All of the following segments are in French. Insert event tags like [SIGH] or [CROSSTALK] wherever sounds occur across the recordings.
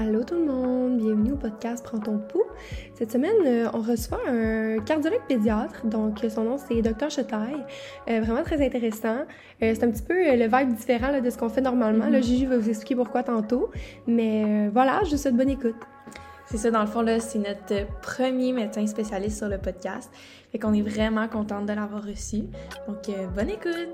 Allô tout le monde, bienvenue au podcast Prends ton pouls. Cette semaine, euh, on reçoit un cardiologue pédiatre, donc son nom c'est Dr Chetaille. Euh, vraiment très intéressant. Euh, c'est un petit peu le vibe différent de ce qu'on fait normalement. Là, Gigi va vous expliquer pourquoi tantôt. Mais voilà, je vous souhaite bonne écoute. C'est ça, dans le fond, là, c'est notre premier médecin spécialiste sur le podcast. Fait qu'on est vraiment contente de l'avoir reçu. Donc, bonne écoute!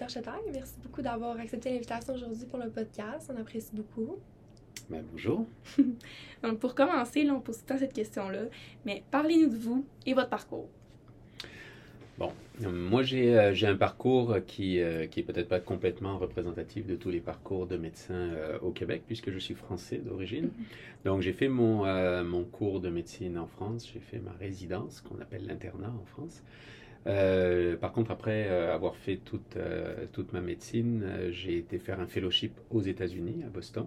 Dr. Merci beaucoup d'avoir accepté l'invitation aujourd'hui pour le podcast. On apprécie beaucoup. Ben, bonjour. [LAUGHS] Donc, pour commencer, là, on pose tout cette question-là. Mais parlez-nous de vous et votre parcours. Bon, moi j'ai euh, un parcours qui, euh, qui est peut-être pas complètement représentatif de tous les parcours de médecins au Québec, puisque je suis français d'origine. [LAUGHS] Donc j'ai fait mon, mon cours de médecine en France, j'ai fait ma résidence, qu'on appelle l'internat en France. Euh, par contre, après euh, avoir fait toute, euh, toute ma médecine, j'ai été faire un fellowship aux États-Unis, à Boston.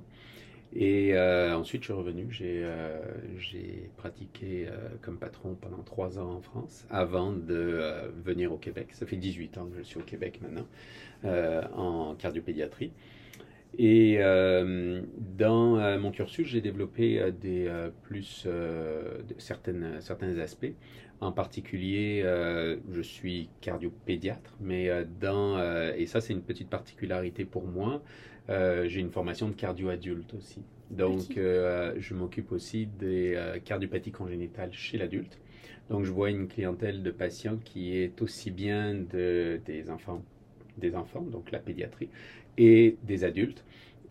Et ensuite, je suis revenu. J'ai pratiqué comme patron pendant trois ans en France avant de venir au Québec. Ça fait 18 ans que je suis au Québec maintenant, en cardiopédiatrie. Et dans mon cursus, j'ai développé des, plus certaines, certains aspects en particulier, euh, je suis cardiopédiatre, mais euh, dans, euh, et ça c'est une petite particularité pour moi, j'ai une formation de cardio-adulte aussi. Donc je m'occupe aussi des cardiopathies congénitales chez l'adulte. Donc je vois une clientèle de patients qui est aussi bien de, des enfants, des enfants, donc la pédiatrie, et des adultes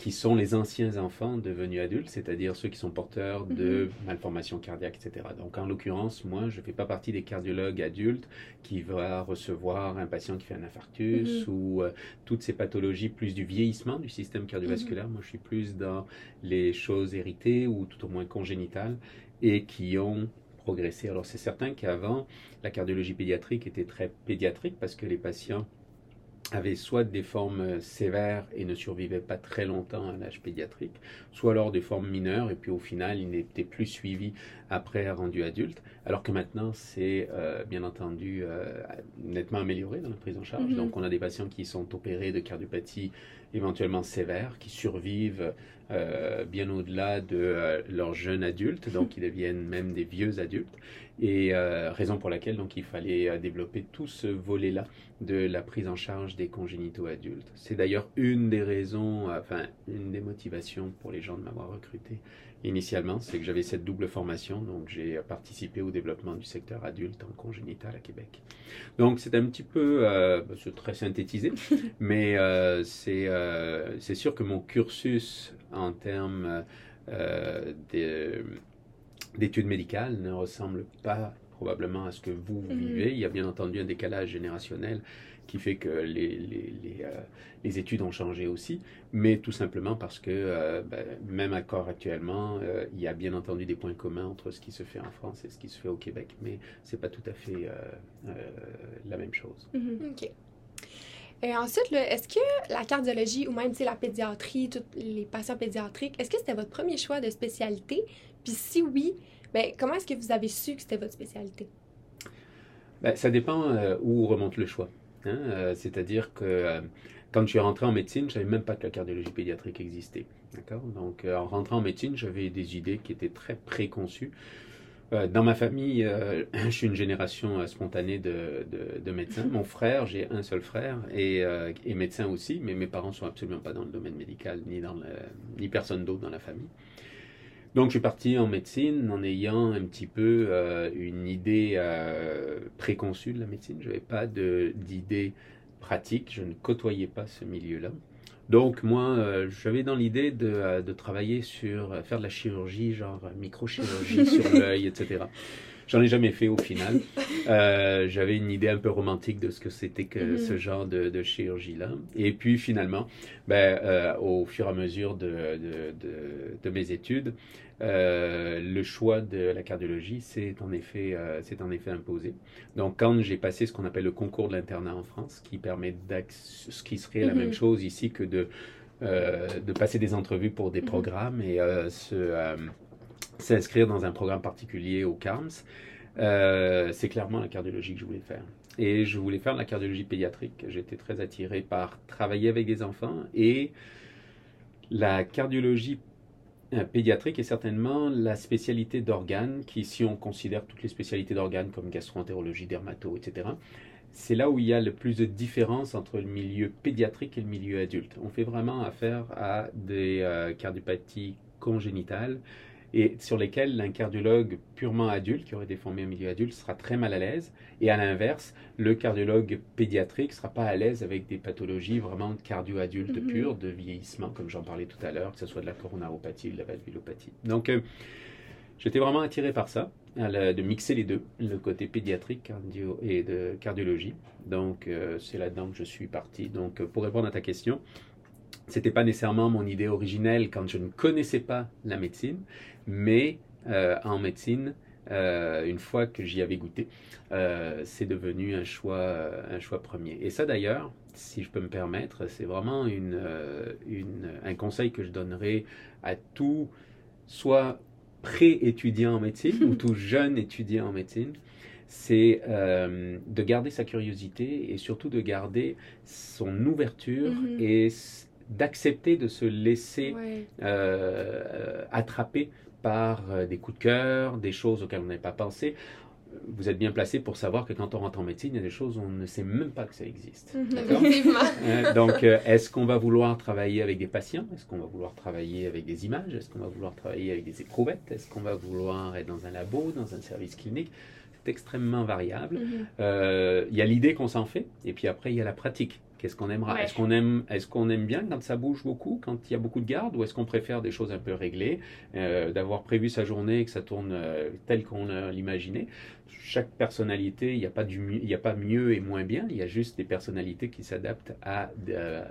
qui sont les anciens enfants devenus adultes, c'est-à-dire ceux qui sont porteurs de mhm. malformations cardiaques, etc. Donc en l'occurrence, moi, je ne fais pas partie des cardiologues adultes qui va recevoir un patient qui fait un infarctus mhm. ou euh, toutes ces pathologies plus du vieillissement du système cardiovasculaire. Mhm. Moi, je suis plus dans les choses héritées ou tout au moins congénitales et qui ont progressé. Alors c'est certain qu'avant, la cardiologie pédiatrique était très pédiatrique parce que les patients avaient soit des formes sévères et ne survivaient pas très longtemps à l'âge pédiatrique, soit alors des formes mineures et puis au final ils n'étaient plus suivis après rendu adulte, alors que maintenant c'est euh, bien entendu euh, nettement amélioré dans la prise en charge. Mm-hmm. Donc on a des patients qui sont opérés de cardiopathie éventuellement sévères, qui survivent euh, bien au-delà de leur jeune adulte, donc [LAUGHS] ils deviennent même des vieux adultes. Et euh, raison pour laquelle donc il fallait euh, développer tout ce volet-là de la prise en charge des congénitaux adultes. C'est d'ailleurs une des raisons, euh, enfin une des motivations pour les gens de m'avoir recruté initialement, c'est que j'avais cette double formation, donc j'ai participé au développement du secteur adulte en congénital à Québec. Donc c'est un petit peu, bah, c'est très synthétisé, [LAUGHS] mais c'est sûr que mon cursus en termes de d'études médicales ne ressemble pas probablement à ce que vous, mhm. vivez. Il y a bien entendu un décalage générationnel qui fait que les, les, les, euh, les études ont changé aussi, mais tout simplement parce que euh, ben, même encore actuellement, euh, il y a bien entendu des points communs entre ce qui se fait en France et ce qui se fait au Québec, mais c'est pas tout à fait la même chose. Mhm. OK. Et ensuite, est-ce que la cardiologie ou même la pédiatrie, tous les patients pédiatriques, est-ce que c'était votre premier choix de spécialité? Puis si oui, ben, comment est-ce que vous avez su que c'était votre spécialité? Ben, ça dépend euh, où remonte le choix. Hein. Euh, c'est-à-dire que euh, quand je suis rentré en médecine, je ne savais même pas que la cardiologie pédiatrique existait. Donc en rentrant en médecine, j'avais des idées qui étaient très préconçues. Dans ma famille, [LAUGHS] je suis une génération spontanée de, de, médecins. Mon frère, j'ai un seul frère, et, et, médecin aussi, mais mes parents sont absolument pas dans le domaine médical, ni, dans ni personne d'autre dans la famille. Donc je suis parti en médecine en ayant un petit peu euh, une idée euh, préconçue de la médecine. Je n'avais pas d'idée pratique, je ne côtoyais pas ce milieu-là. Donc moi, euh, j'avais dans l'idée de, de, travailler sur, faire de la chirurgie, genre microchirurgie [LAUGHS] sur l'œil, etc. J'en ai jamais fait au final. [LAUGHS] Euh, j'avais une idée un peu romantique de ce que c'était que mhm. ce genre de, de chirurgie-là. Et puis finalement, ben, euh, au fur et à mesure de, de, de mes études, euh, le choix de la cardiologie s'est en, effet, en effet imposé. Donc quand j'ai passé ce qu'on appelle le concours de l'internat en France, qui permet ce qui serait la même mhm. chose ici que de, de passer des entrevues pour des mhm. programmes et se s'inscrire dans un programme particulier au CARMS. euh, c'est clairement la cardiologie que je voulais faire. Et je voulais faire la cardiologie pédiatrique. J'étais très attiré par travailler avec des enfants et la cardiologie euh, pédiatrique est certainement la spécialité d'organes qui, si on considère toutes les spécialités d'organes comme gastroentérologie, dermato, etc., c'est là où il y a le plus de différence entre le milieu pédiatrique et le milieu adulte. On fait vraiment affaire à des euh, cardiopathies congénitales et sur lesquelles un cardiologue purement adulte, qui aurait été formé au milieu adulte, sera très mal à l'aise. Et à l'inverse, le cardiologue pédiatrique ne sera pas à l'aise avec des pathologies vraiment cardio-adultes Mhm. pures, de vieillissement, comme j'en parlais tout à l'heure, que ce soit de la coronaropathie ou de la valvulopathie. Donc, euh, j'étais vraiment attiré par ça, la- de mixer les deux, le côté pédiatrique cardio et de cardiologie. Donc, euh, c'est là-dedans que je suis parti. Donc, euh, pour répondre à ta question, c'était pas nécessairement mon idée originelle quand je ne connaissais pas la médecine, mais euh, en médecine, euh, une fois que j'y avais goûté, euh, c'est devenu un choix, un choix premier. Et ça d'ailleurs, si je peux me permettre, c'est vraiment une, une- un conseil que je donnerais à tout, soit pré-étudiant en médecine ou [LAUGHS] tout jeune étudiant en médecine, c'est euh, de garder sa curiosité et surtout de garder son ouverture Mhm. et d'accepter de se laisser Ouais. euh, attrapé par euh, des coups de cœur, des choses auxquelles on n'avait pas pensé. Vous êtes bien placé pour savoir que quand on rentre en médecine, il y a des choses où on ne sait même pas que ça existe. Mhm. [LAUGHS] Euh, donc, est-ce qu'on va vouloir travailler avec des patients? Est-ce qu'on va vouloir travailler avec des images? Est-ce qu'on va vouloir travailler avec des éprouvettes? Est-ce qu'on va vouloir être dans un labo, dans un service clinique? C'est extrêmement variable. Mhm. Euh, Il y a l'idée qu'on s'en fait, et puis après, il y a la pratique. Qu'est-ce qu'on aimera? Ouais. Est-ce qu'on aime, est qu'on aime bien quand ça bouge beaucoup, quand il y a beaucoup de garde, ou est-ce qu'on préfère des choses un peu réglées, euh, d'avoir prévu sa journée et que ça tourne euh, tel qu'on euh, l'imaginait? Chaque personnalité, il n'y a, pas du y a pas mieux et moins bien, il y a juste des personnalités qui s'adaptent à, euh,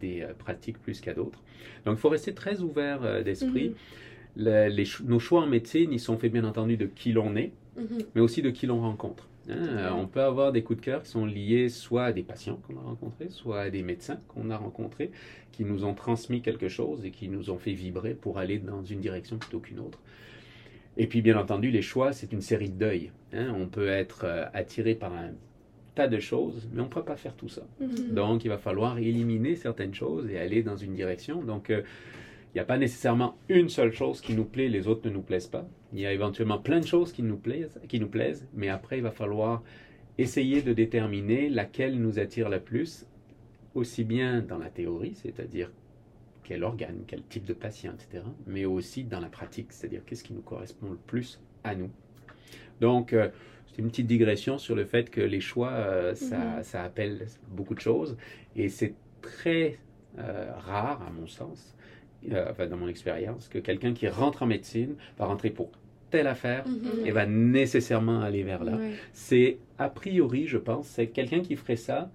des pratiques plus qu'à d'autres. Donc il faut rester très ouvert d'esprit. Mhm. Le- nos choix en médecine, ils sont faits bien entendu de qui l'on est, Mhm. mais aussi de qui l'on rencontre. Hein, euh, on peut avoir des coups de cœur qui sont liés soit à des patients qu'on a rencontrés, soit à des médecins qu'on a rencontrés, qui nous ont transmis quelque chose et qui nous ont fait vibrer pour aller dans une direction plutôt qu'une autre. Et puis, bien entendu, les choix, c'est une série de deuils. hein. on peut être euh, attiré par un tas de choses, mais on ne peut pas faire tout ça. Mhm. Donc, il va falloir éliminer certaines choses et aller dans une direction. Donc, euh, il n'y a pas nécessairement une seule chose qui nous plaît, les autres ne nous plaisent pas. Il y a éventuellement plein de choses qui nous plaisent, qui nous plaisent mais après, il va falloir essayer de déterminer laquelle nous attire la plus, aussi bien dans la théorie, c'est-à-dire quel organe, quel type de patient, etc., mais aussi dans la pratique, c'est-à-dire qu'est-ce qui nous correspond le plus à nous. Donc, euh, c'est une petite digression sur le fait que les choix, euh, ça, Mhm. ça appelle beaucoup de choses, et c'est très euh, rare, à mon sens, enfin dans mon expérience, que quelqu'un qui rentre en médecine va rentrer pour telle affaire Mhm. et va nécessairement aller vers là. Ouais. C'est a priori, je pense, c'est quelqu'un qui ferait ça.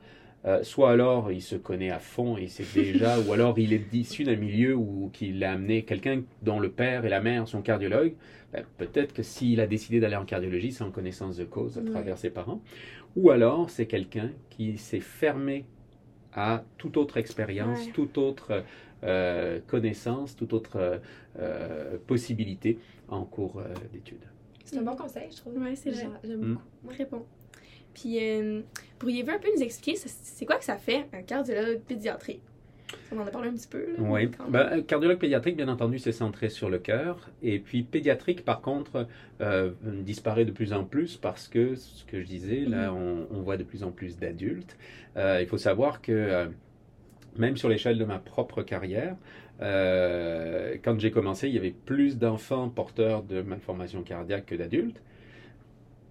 euh, soit alors il se connaît à fond et il sait déjà, [LAUGHS] ou alors il est issu d'un milieu où qu'il a amené quelqu'un dont le père et la mère sont cardiologues. ben, Peut-être que s'il a décidé d'aller en cardiologie, c'est en connaissance de cause à Ouais. travers ses parents. Ou alors c'est quelqu'un qui s'est fermé à toute autre expérience, Ouais. toute autre euh, connaissance, toute autre euh, possibilité en cours euh, d'études. C'est un bon conseil, je trouve. Ouais, c'est vrai. J'a- J'aime Mm. beaucoup. Très bon. Puis, euh, pourriez-vous un peu nous expliquer, c'est quoi que ça fait, un cardiologue pédiatrique? On en a parlé un petit peu. Là, Oui. Ben, cardiologue pédiatrique, bien entendu, c'est centré sur le cœur. Et puis pédiatrique, par contre, euh, disparaît de plus en plus parce que, ce que je disais, là, on, on voit de plus en plus d'adultes. Euh, il faut savoir que, euh, même sur l'échelle de ma propre carrière, euh, quand j'ai commencé, il y avait plus d'enfants porteurs de malformations cardiaques que d'adultes.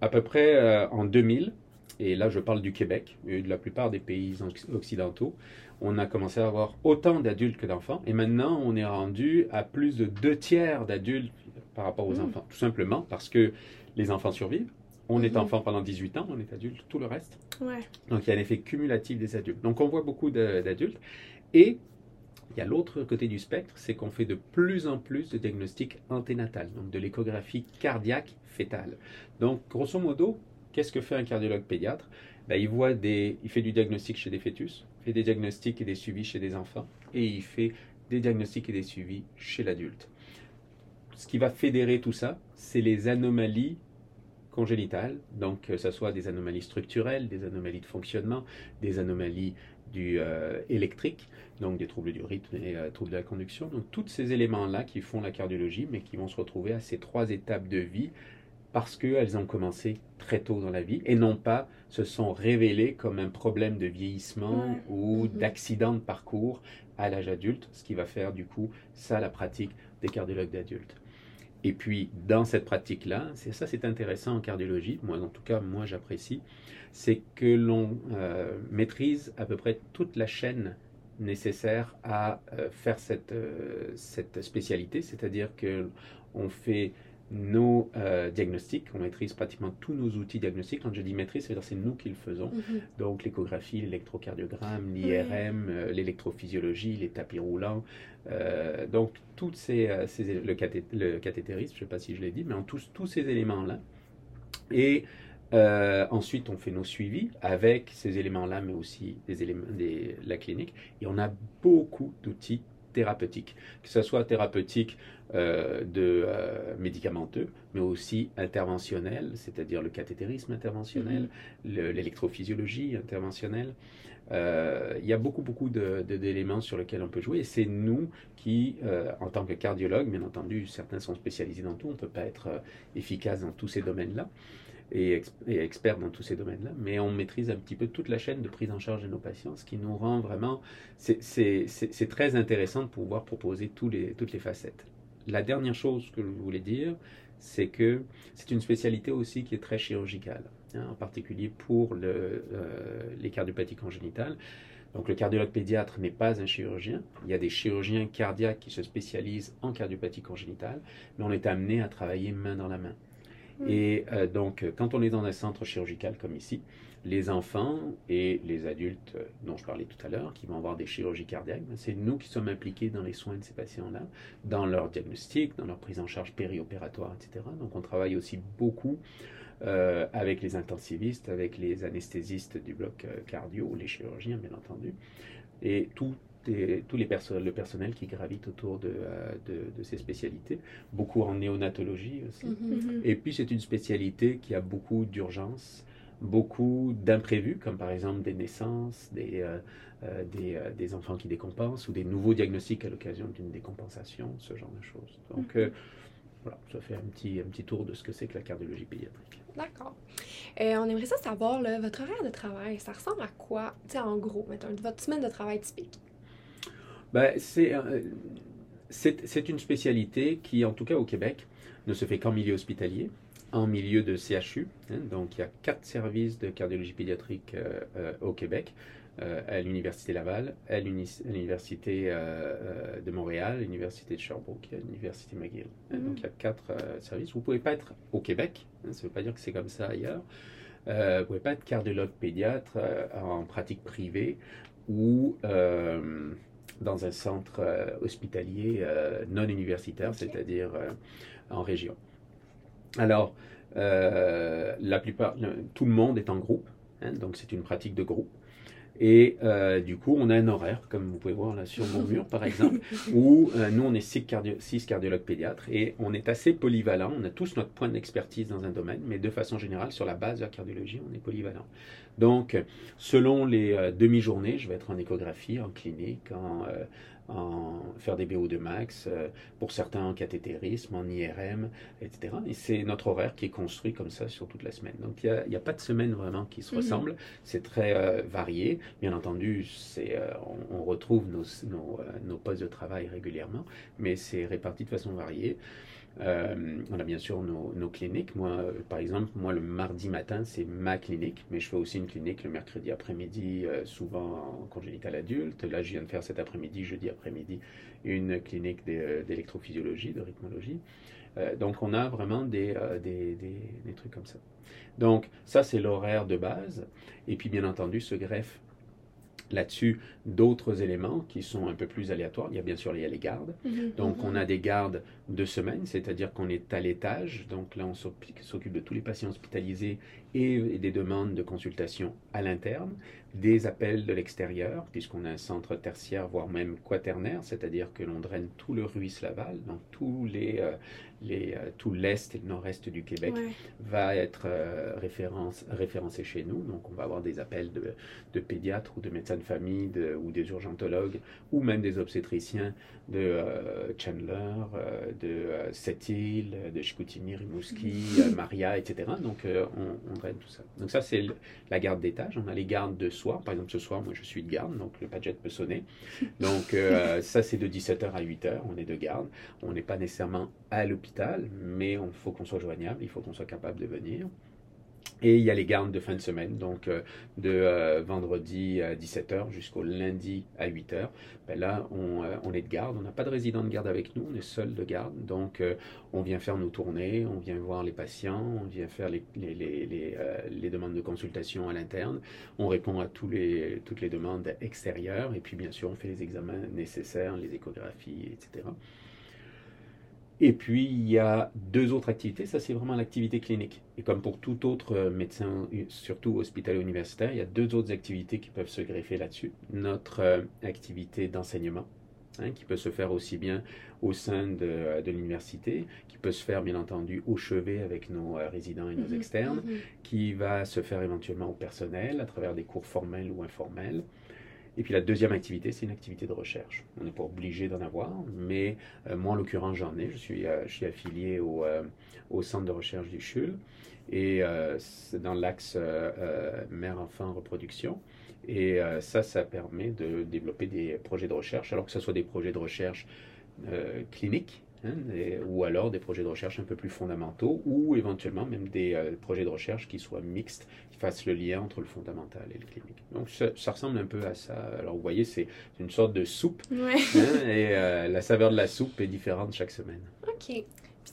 À peu près euh, en 2000, et là je parle du Québec et de la plupart des pays occ- occidentaux, on a commencé à avoir autant d'adultes que d'enfants. Et maintenant, on est rendu à plus de deux tiers d'adultes par rapport aux Mm. enfants. Tout simplement parce que les enfants survivent. On est Mhm. enfant pendant 18 ans, on est adulte tout le reste. Ouais. Donc il y a un effet cumulatif des adultes. Donc on voit beaucoup d'adultes. Et il y a l'autre côté du spectre, c'est qu'on fait de plus en plus de diagnostics anténatales, donc de l'échographie cardiaque fétale. Donc grosso modo, qu'est-ce que fait un cardiologue pédiatre? Ben, il, voit des, il fait du diagnostic chez des fœtus, il fait des diagnostics et des suivis chez des enfants, et il fait des diagnostics et des suivis chez l'adulte. Ce qui va fédérer tout ça, c'est les anomalies congénitales, donc que ce soit des anomalies structurelles, des anomalies de fonctionnement, des anomalies du euh, électrique, donc des troubles du rythme et euh, troubles de la conduction. Donc tous ces éléments-là qui font la cardiologie, mais qui vont se retrouver à ces trois étapes de vie parce qu'elles ont commencé très tôt dans la vie et non pas se sont révélées comme un problème de vieillissement ou Mhm. d'accident de parcours à l'âge adulte, ce qui va faire du coup ça la pratique des cardiologues d'adultes. Et puis dans cette pratique-là, ça c'est intéressant en cardiologie, moi en tout cas moi j'apprécie, c'est que l'on euh, maîtrise à peu près toute la chaîne nécessaire à euh, faire cette, euh, cette spécialité, c'est-à-dire que on fait nos euh, diagnostics, on maîtrise pratiquement tous nos outils diagnostiques. Quand je dis maîtrise, c'est-à-dire c'est nous qui le faisons. Mhm. Donc l'échographie, l'électrocardiogramme, l'IRM, euh, l'électrophysiologie, les tapis roulants. euh, donc toutes ces, ces- le, cathé- le cathétérisme, je ne sais pas si je l'ai dit, mais en tous, tous ces éléments-là. Et euh, ensuite, on fait nos suivis avec ces éléments-là, mais aussi des éléments, des, la clinique. Et on a beaucoup d'outils thérapeutiques, que ce soit thérapeutiques euh, de euh, médicamenteux, mais aussi interventionnels, c'est-à-dire le cathétérisme interventionnel, le- l'électrophysiologie interventionnelle. Euh, il y a beaucoup, beaucoup de- de- d'éléments sur lesquels on peut jouer. Et c'est nous qui, en tant que cardiologue, bien entendu, certains sont spécialisés dans tout, on ne peut pas être efficace dans tous ces domaines-là et, ex- et expert dans tous ces domaines-là, mais on maîtrise un petit peu toute la chaîne de prise en charge de nos patients, ce qui nous rend vraiment... C'est très intéressant de pouvoir proposer toutes les facettes. La dernière chose que je voulais dire, c'est que c'est une spécialité aussi qui est très chirurgicale, hein, en particulier pour euh, les cardiopathies congénitales. Donc le cardiologue pédiatre n'est pas un chirurgien. Il y a des chirurgiens cardiaques qui se spécialisent en cardiopathie congénitale, mais on est amené à travailler main dans la main. Mm. Et euh, donc, euh, quand on est dans un centre chirurgical comme ici, les enfants et les adultes euh, dont je parlais tout à l'heure, qui vont avoir des chirurgies cardiaques, ben, c'est nous qui sommes impliqués dans les soins de ces patients-là, dans leur diagnostic, dans leur prise en charge périopératoire, etc. Donc, on travaille aussi beaucoup avec les intensivistes, avec les anesthésistes du bloc cardio, les chirurgiens, bien entendu, et tout et tous les perso- le personnel qui gravite autour de, euh, de- de ces spécialités, beaucoup en néonatologie aussi. Mhm. Mhm. Et puis c'est une spécialité qui a beaucoup d'urgences, beaucoup d'imprévus, comme par exemple des naissances, des, euh, euh, des, euh, des enfants qui décompensent ou des nouveaux diagnostics à l'occasion d'une décompensation, ce genre de choses. Donc euh, voilà, ça fait un petit, un petit tour de ce que c'est que la cardiologie pédiatrique. D'accord. Euh, on aimerait ça savoir, là, votre horaire de travail, ça ressemble à quoi? Tu sais, en gros, mettons, votre semaine de travail typique. C'est, euh, c'est, une spécialité qui, en tout cas au Québec, ne se fait qu'en milieu hospitalier, en milieu de CHU. hein. donc il y a quatre services de cardiologie pédiatrique euh, euh, au Québec, euh, à l'Université Laval, à l'uni- à l'Université de Montréal, à l'Université de Sherbrooke et à l'Université McGill. Mhm. Donc il y a quatre services. Vous ne pouvez pas être au Québec, hein, ça ne veut pas dire que c'est comme ça ailleurs. Vous ne pouvez pas être cardiologue pédiatre en pratique privée ou dans un centre euh, hospitalier euh, non universitaire, c'est-à-dire euh, en région. Alors, la plupart, tout le monde est en groupe, hein, donc c'est une pratique de groupe. Et euh, du coup, on a un horaire, comme vous pouvez voir là sur mon mur, par exemple, [LAUGHS] où euh, nous, on est six, cardio- six cardiologues pédiatres et on est assez polyvalent. On a tous notre point d'expertise dans un domaine, mais de façon générale, sur la base de la cardiologie, on est polyvalent. Donc, selon les euh, demi-journées, je vais être en échographie, en clinique, en, en faire des BO2 max, euh, pour certains en cathétérisme, en IRM, etc. Et c'est notre horaire qui est construit comme ça sur toute la semaine. Donc, il n'y a, a pas de semaine vraiment qui se Mhm. ressemble. C'est très euh, varié. Bien entendu, c'est, euh, on, on retrouve nos, nos, nos postes de travail régulièrement, mais c'est réparti de façon variée. Euh, on a bien sûr nos, cliniques. Moi, euh, par exemple, moi le mardi matin, c'est ma clinique, mais je fais aussi une clinique le mercredi après-midi, euh, souvent en congénital adulte. Là, je viens de faire cet après-midi, jeudi après-midi, une clinique d'é- d'électrophysiologie, de rythmologie. Donc, on a vraiment des, des, des, trucs comme ça. Donc, ça, c'est l'horaire de base. Et puis, bien entendu, se greffe là-dessus d'autres éléments qui sont un peu plus aléatoires. Il y a bien sûr il y a les gardes. Mhm. Donc, on a des gardes de semaine, c'est-à-dire qu'on est à l'étage. Donc là, on s'occupe s'occupe de tous les patients hospitalisés et, et des demandes de consultation à l'interne, des appels de l'extérieur, puisqu'on a un centre tertiaire, voire même quaternaire, c'est-à-dire que l'on draine tout le Ruisse Laval, donc tous les, euh, les, tout l'Est et le Nord-Est du Québec va être référence, référencé chez nous. Donc on va avoir des appels de, de pédiatres ou de médecins de famille ou des urgentologues ou même des obstétriciens de Chandler, de Sept-Îles, de Chicoutimi, Rimouski, [LAUGHS] Maria, etc. Donc on, on draine tout ça. Donc ça c'est la garde d'étage. On a les gardes de soir. Par exemple ce soir, moi je suis de garde, donc le padjet peut sonner. Donc [LAUGHS] ça c'est de 17h à 8h, on est de garde. On n'est pas nécessairement à l'hôpital, mais il faut qu'on soit joignable, il faut qu'on soit capable de venir. Et il y a les gardes de fin de semaine, donc euh, de euh, vendredi à 17h jusqu'au lundi à 8h. Ben là, euh, on, est de garde. On n'a pas de résident de garde avec nous, on est seul de garde. Donc, on vient faire nos tournées, on vient voir les patients, on vient faire les, les, demandes de consultation à l'interne. On répond à tous les, toutes les demandes extérieures. Et puis, bien sûr, on fait les examens nécessaires, les échographies, etc. Et puis, il y a deux autres activités. Ça, c'est vraiment l'activité clinique. Et comme pour tout autre euh, médecin, surtout hospitalier universitaire, il y a deux autres activités qui peuvent se greffer là-dessus. Notre euh, activité d'enseignement, hein, qui peut se faire aussi bien au sein de, euh, de l'université, qui peut se faire, bien entendu, au chevet avec nos résidents et nos mhm. externes, mhm. qui va se faire éventuellement au personnel à travers des cours formels ou informels. Et puis la deuxième activité, c'est une activité de recherche. On n'est pas obligé d'en avoir, mais euh, moi en l'occurrence j'en ai. Je suis, euh, je suis affilié au, euh, au, centre de recherche du CHUL et c'est dans l'axe mère-enfant reproduction. Et ça, ça permet de développer des projets de recherche, alors que ce soit des projets de recherche cliniques, hein, ou alors des projets de recherche un peu plus fondamentaux, ou éventuellement même des projets de recherche qui soient mixtes, fasse le lien entre le fondamental et le clinique. Donc ça, ressemble un peu à ça. Alors vous voyez, c'est une sorte de soupe. Ouais. Hein, et euh, la saveur de la soupe est différente chaque semaine. OK.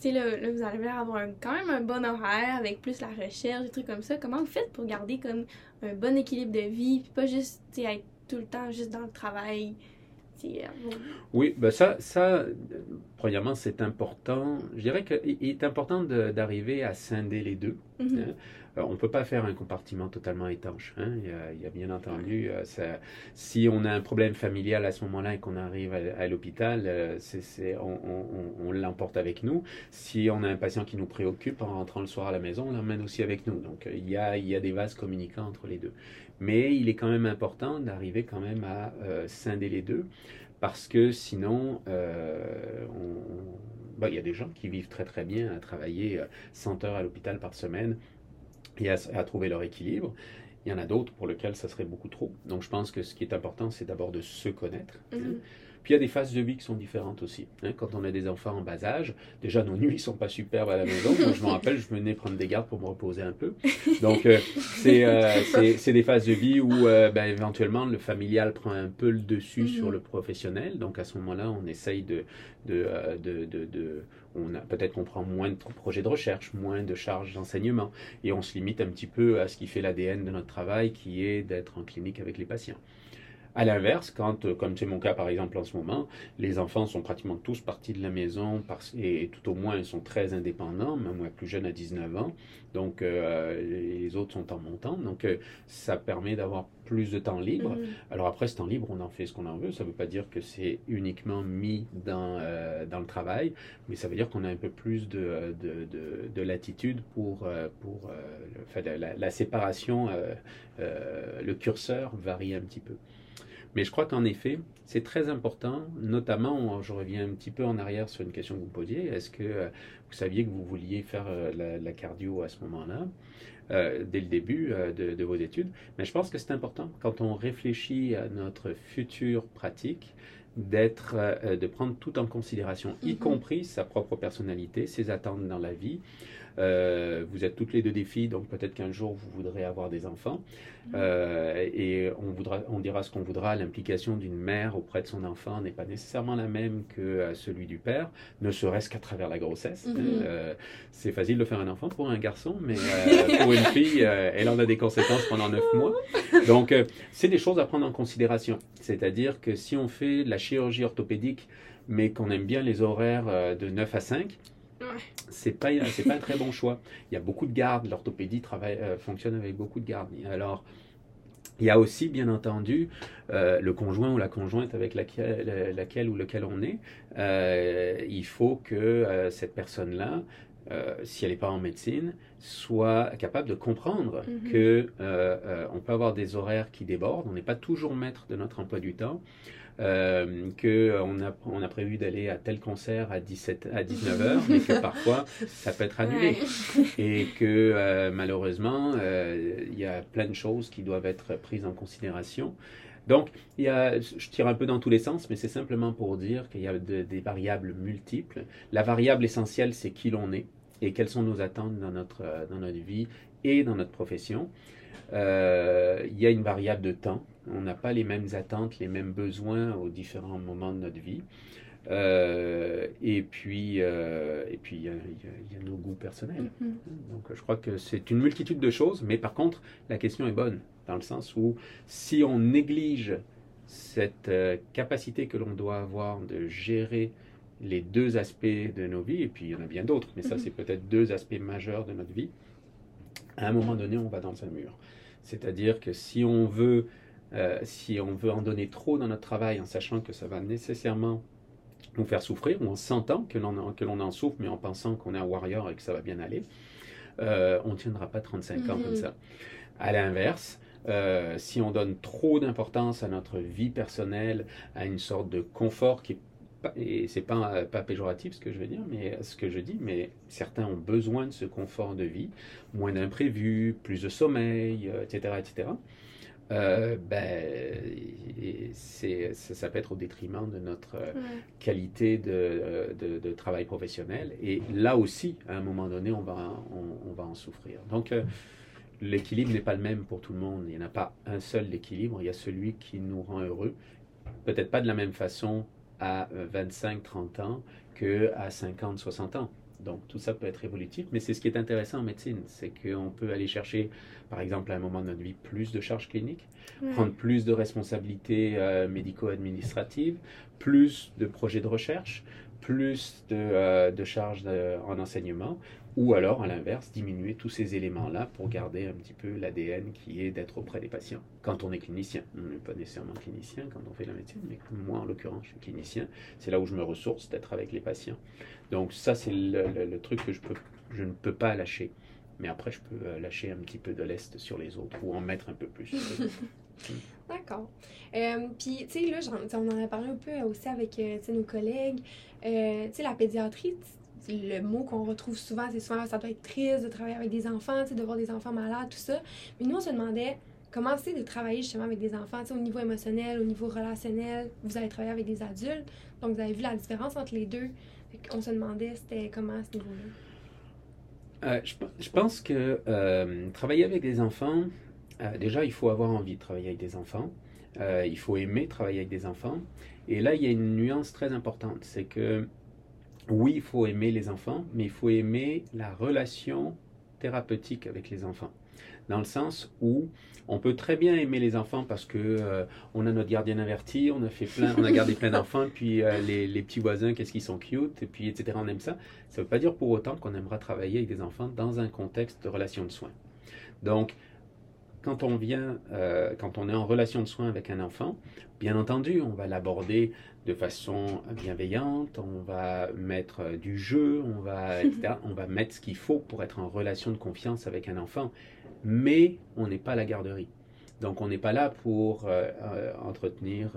Puis là, là, vous arrivez à avoir quand même un bon horaire avec plus la recherche, des trucs comme ça. Comment vous faites pour garder comme un bon équilibre de vie, puis pas juste être tout le temps juste dans le travail? Oui, ben ça, ça, premièrement, c'est important. Je dirais qu'il est important d'arriver à scinder les deux. Hein. Euh, on ne peut pas faire un compartiment totalement étanche. Hein. Il, y a, bien entendu, euh, si on a un problème familial à ce moment-là et qu'on arrive à, l'hôpital, euh, on, l'emporte avec nous. Si on a un patient qui nous préoccupe en rentrant le soir à la maison, on l'emmène aussi avec nous. Donc il y, a, il y a des vases communicants entre les deux. Mais il est quand même important d'arriver quand même à scinder les deux parce que sinon, bah, il y a des gens qui vivent très très bien à travailler 100 heures à l'hôpital par semaine et à, trouver leur équilibre. Il y en a d'autres pour lesquels ça serait beaucoup trop. Donc je pense que ce qui est important, c'est d'abord de se connaître. Hein. Mhm. Puis il y a des phases de vie qui sont différentes aussi. Hein. Quand on a des enfants en bas âge, déjà nos nuits sont pas superbes à la maison. Moi, je me rappelle, je venais prendre des gardes pour me reposer un peu. Donc euh, euh, c'est des phases de vie où euh, ben, éventuellement le familial prend un peu le dessus sur mhm. le professionnel. Donc à ce moment-là, on essaye de, de, de, de on a peut-être qu'on prend moins de projets de recherche, moins de charges d'enseignement, et on se limite un petit peu à ce qui fait l'ADN de notre travail, qui est d'être en clinique avec les patients. À l'inverse, quand, euh, comme c'est mon cas par exemple en ce moment, les enfants sont pratiquement tous partis de la maison et, tout au moins ils sont très indépendants, même moi plus jeune à 19 ans, donc euh, les autres sont en montant, donc euh, ça permet d'avoir plus de temps libre. Mhm. Alors après ce temps libre, on en fait ce qu'on en veut, ça ne veut pas dire que c'est uniquement mis dans, dans le travail, mais ça veut dire qu'on a un peu plus de, de, de, latitude pour, pour la, la, séparation, le curseur varie un petit peu. Mais je crois qu'en effet, c'est très important, notamment, je reviens un petit peu en arrière sur une question que vous posiez, est-ce que euh, vous saviez que vous vouliez faire euh, la, cardio à ce moment-là, euh, dès le début de, vos études? Mais je pense que c'est important, quand on réfléchit à notre future pratique, d'être, de prendre tout en considération, y mm-hmm. compris sa propre personnalité, ses attentes dans la vie, euh, vous êtes toutes les deux des filles, donc peut-être qu'un jour vous voudrez avoir des enfants. Mm. Euh, et on, voudra, on dira ce qu'on voudra. L'implication d'une mère auprès de son enfant n'est pas nécessairement la même que euh, celui du père, ne serait-ce qu'à travers la grossesse. Mm-hmm. c'est facile de faire un enfant pour un garçon, mais [LAUGHS] pour une fille, elle en a des conséquences pendant neuf mois. Donc, c'est des choses à prendre en considération. C'est-à-dire que si on fait de la chirurgie orthopédique, mais qu'on aime bien les horaires de 9 à 5, c'est pas c'est pas un très bon choix. Il y a beaucoup de gardes, l'orthopédie travaille euh, fonctionne avec beaucoup de gardes. Alors Il y a aussi, bien entendu, euh, le conjoint ou la conjointe avec laquelle, laquelle ou lequel on est. Euh, il faut que euh, cette personne-là, si elle n'est pas en médecine, soit capable de comprendre qu'on que on peut avoir des horaires qui débordent. On n'est pas toujours maître de notre emploi du temps. Euh, qu'on a, on a prévu d'aller à tel concert à, 17, à 19h, mais que [LAUGHS] parfois ça peut être annulé. [LAUGHS] Et que euh, malheureusement, euh, il y a plein de choses qui doivent être prises en considération. Donc, il y a, je tire un peu dans tous les sens, mais c'est simplement pour dire qu'il y a des variables multiples. La variable essentielle, c'est qui l'on est et quelles sont nos attentes dans notre, dans notre vie et dans notre profession. Euh, il y a une variable de temps. On n'a pas les mêmes attentes, les mêmes besoins aux différents moments de notre vie. Euh, et puis, euh, et puis il y, a, nos goûts personnels. Mm-hmm. Donc, je crois que c'est une multitude de choses, mais par contre, la question est bonne, dans le sens où si on néglige cette capacité que l'on doit avoir de gérer les deux aspects de nos vies, et puis il y en a bien d'autres, mais ça, mm-hmm. c'est peut-être deux aspects majeurs de notre vie, à un moment donné, on va dans un mur. C'est-à-dire que si on veut, euh, si on veut en donner trop dans notre travail en sachant que ça va nécessairement nous faire souffrir, ou en sentant que l'on, que l'on en souffre, mais en pensant qu'on est un warrior et que ça va bien aller, euh, on ne tiendra pas 35 ans comme mhm. ça. À l'inverse, euh, si on donne trop d'importance à notre vie personnelle, à une sorte de confort qui est et c'est pas, pas péjoratif ce que je veux dire, mais ce que je dis, mais certains ont besoin de ce confort de vie, moins d'imprévus, plus de sommeil, etc., euh, etc. Euh, ben, c'est, ça, peut être au détriment de notre euh, qualité de, de, travail professionnel. Et là aussi, à un moment donné, on va, on, va en souffrir. Donc, l'équilibre n'est pas le même pour tout le monde. Il n'y en a pas un seul équilibre. Il y a celui qui nous rend heureux. Peut-être pas de la même façon à 25-30 ans qu'à 50-60 ans. Donc tout ça peut être évolutif, mais c'est ce qui est intéressant en médecine, c'est qu'on peut aller chercher, par exemple, à un moment de notre vie, plus de charges cliniques, prendre plus de responsabilités euh, médico-administratives, plus de projets de recherche, plus de, euh, charges en enseignement, ou alors, à l'inverse, diminuer tous ces éléments-là pour garder un petit peu l'ADN qui est d'être auprès des patients. Quand on est clinicien, on n'est pas nécessairement clinicien quand on fait la médecine, mais moi, en l'occurrence, je suis clinicien. C'est là où je me ressource, d'être avec les patients. Donc ça, c'est le, truc que je, je ne peux pas lâcher. Mais après, je peux euh, lâcher un petit peu de l'Est sur les autres ou en mettre un peu plus. [LAUGHS] D'accord. Euh, puis, tu sais, là, on en a parlé un peu aussi avec euh, nos collègues. tu sais, la pédiatrie, le mot qu'on retrouve souvent, c'est souvent ça doit être triste de travailler avec des enfants, de voir des enfants malades, tout ça. Mais nous, on se demandait comment c'est de travailler justement avec des enfants, au niveau émotionnel, au niveau relationnel. Vous avez travaillé avec des adultes, donc vous avez vu la différence entre les deux. On se demandait c'était comment à ce niveau-là. Euh, je, pense que euh, travailler avec des enfants, euh, déjà, il faut avoir envie de travailler avec des enfants. il faut aimer travailler avec des enfants. Et là, il y a une nuance très importante. C'est que oui, il faut aimer les enfants, mais il faut aimer la relation thérapeutique avec les enfants. Dans le sens où on peut très bien aimer les enfants parce que euh, on a notre gardien averti, on a fait plein, on a gardé plein d'enfants, [LAUGHS] puis euh, les, petits voisins, qu'est-ce qu'ils sont cute, et puis etc. On aime ça. Ça ne veut pas dire pour autant qu'on aimera travailler avec des enfants dans un contexte de relation de soins. Donc, quand on vient, euh, quand on est en relation de soins avec un enfant, bien entendu, on va l'aborder de façon bienveillante, on va mettre euh, du jeu, on va, [LAUGHS] on va mettre ce qu'il faut pour être en relation de confiance avec un enfant, mais on n'est pas la garderie. Donc on n'est pas là pour euh, entretenir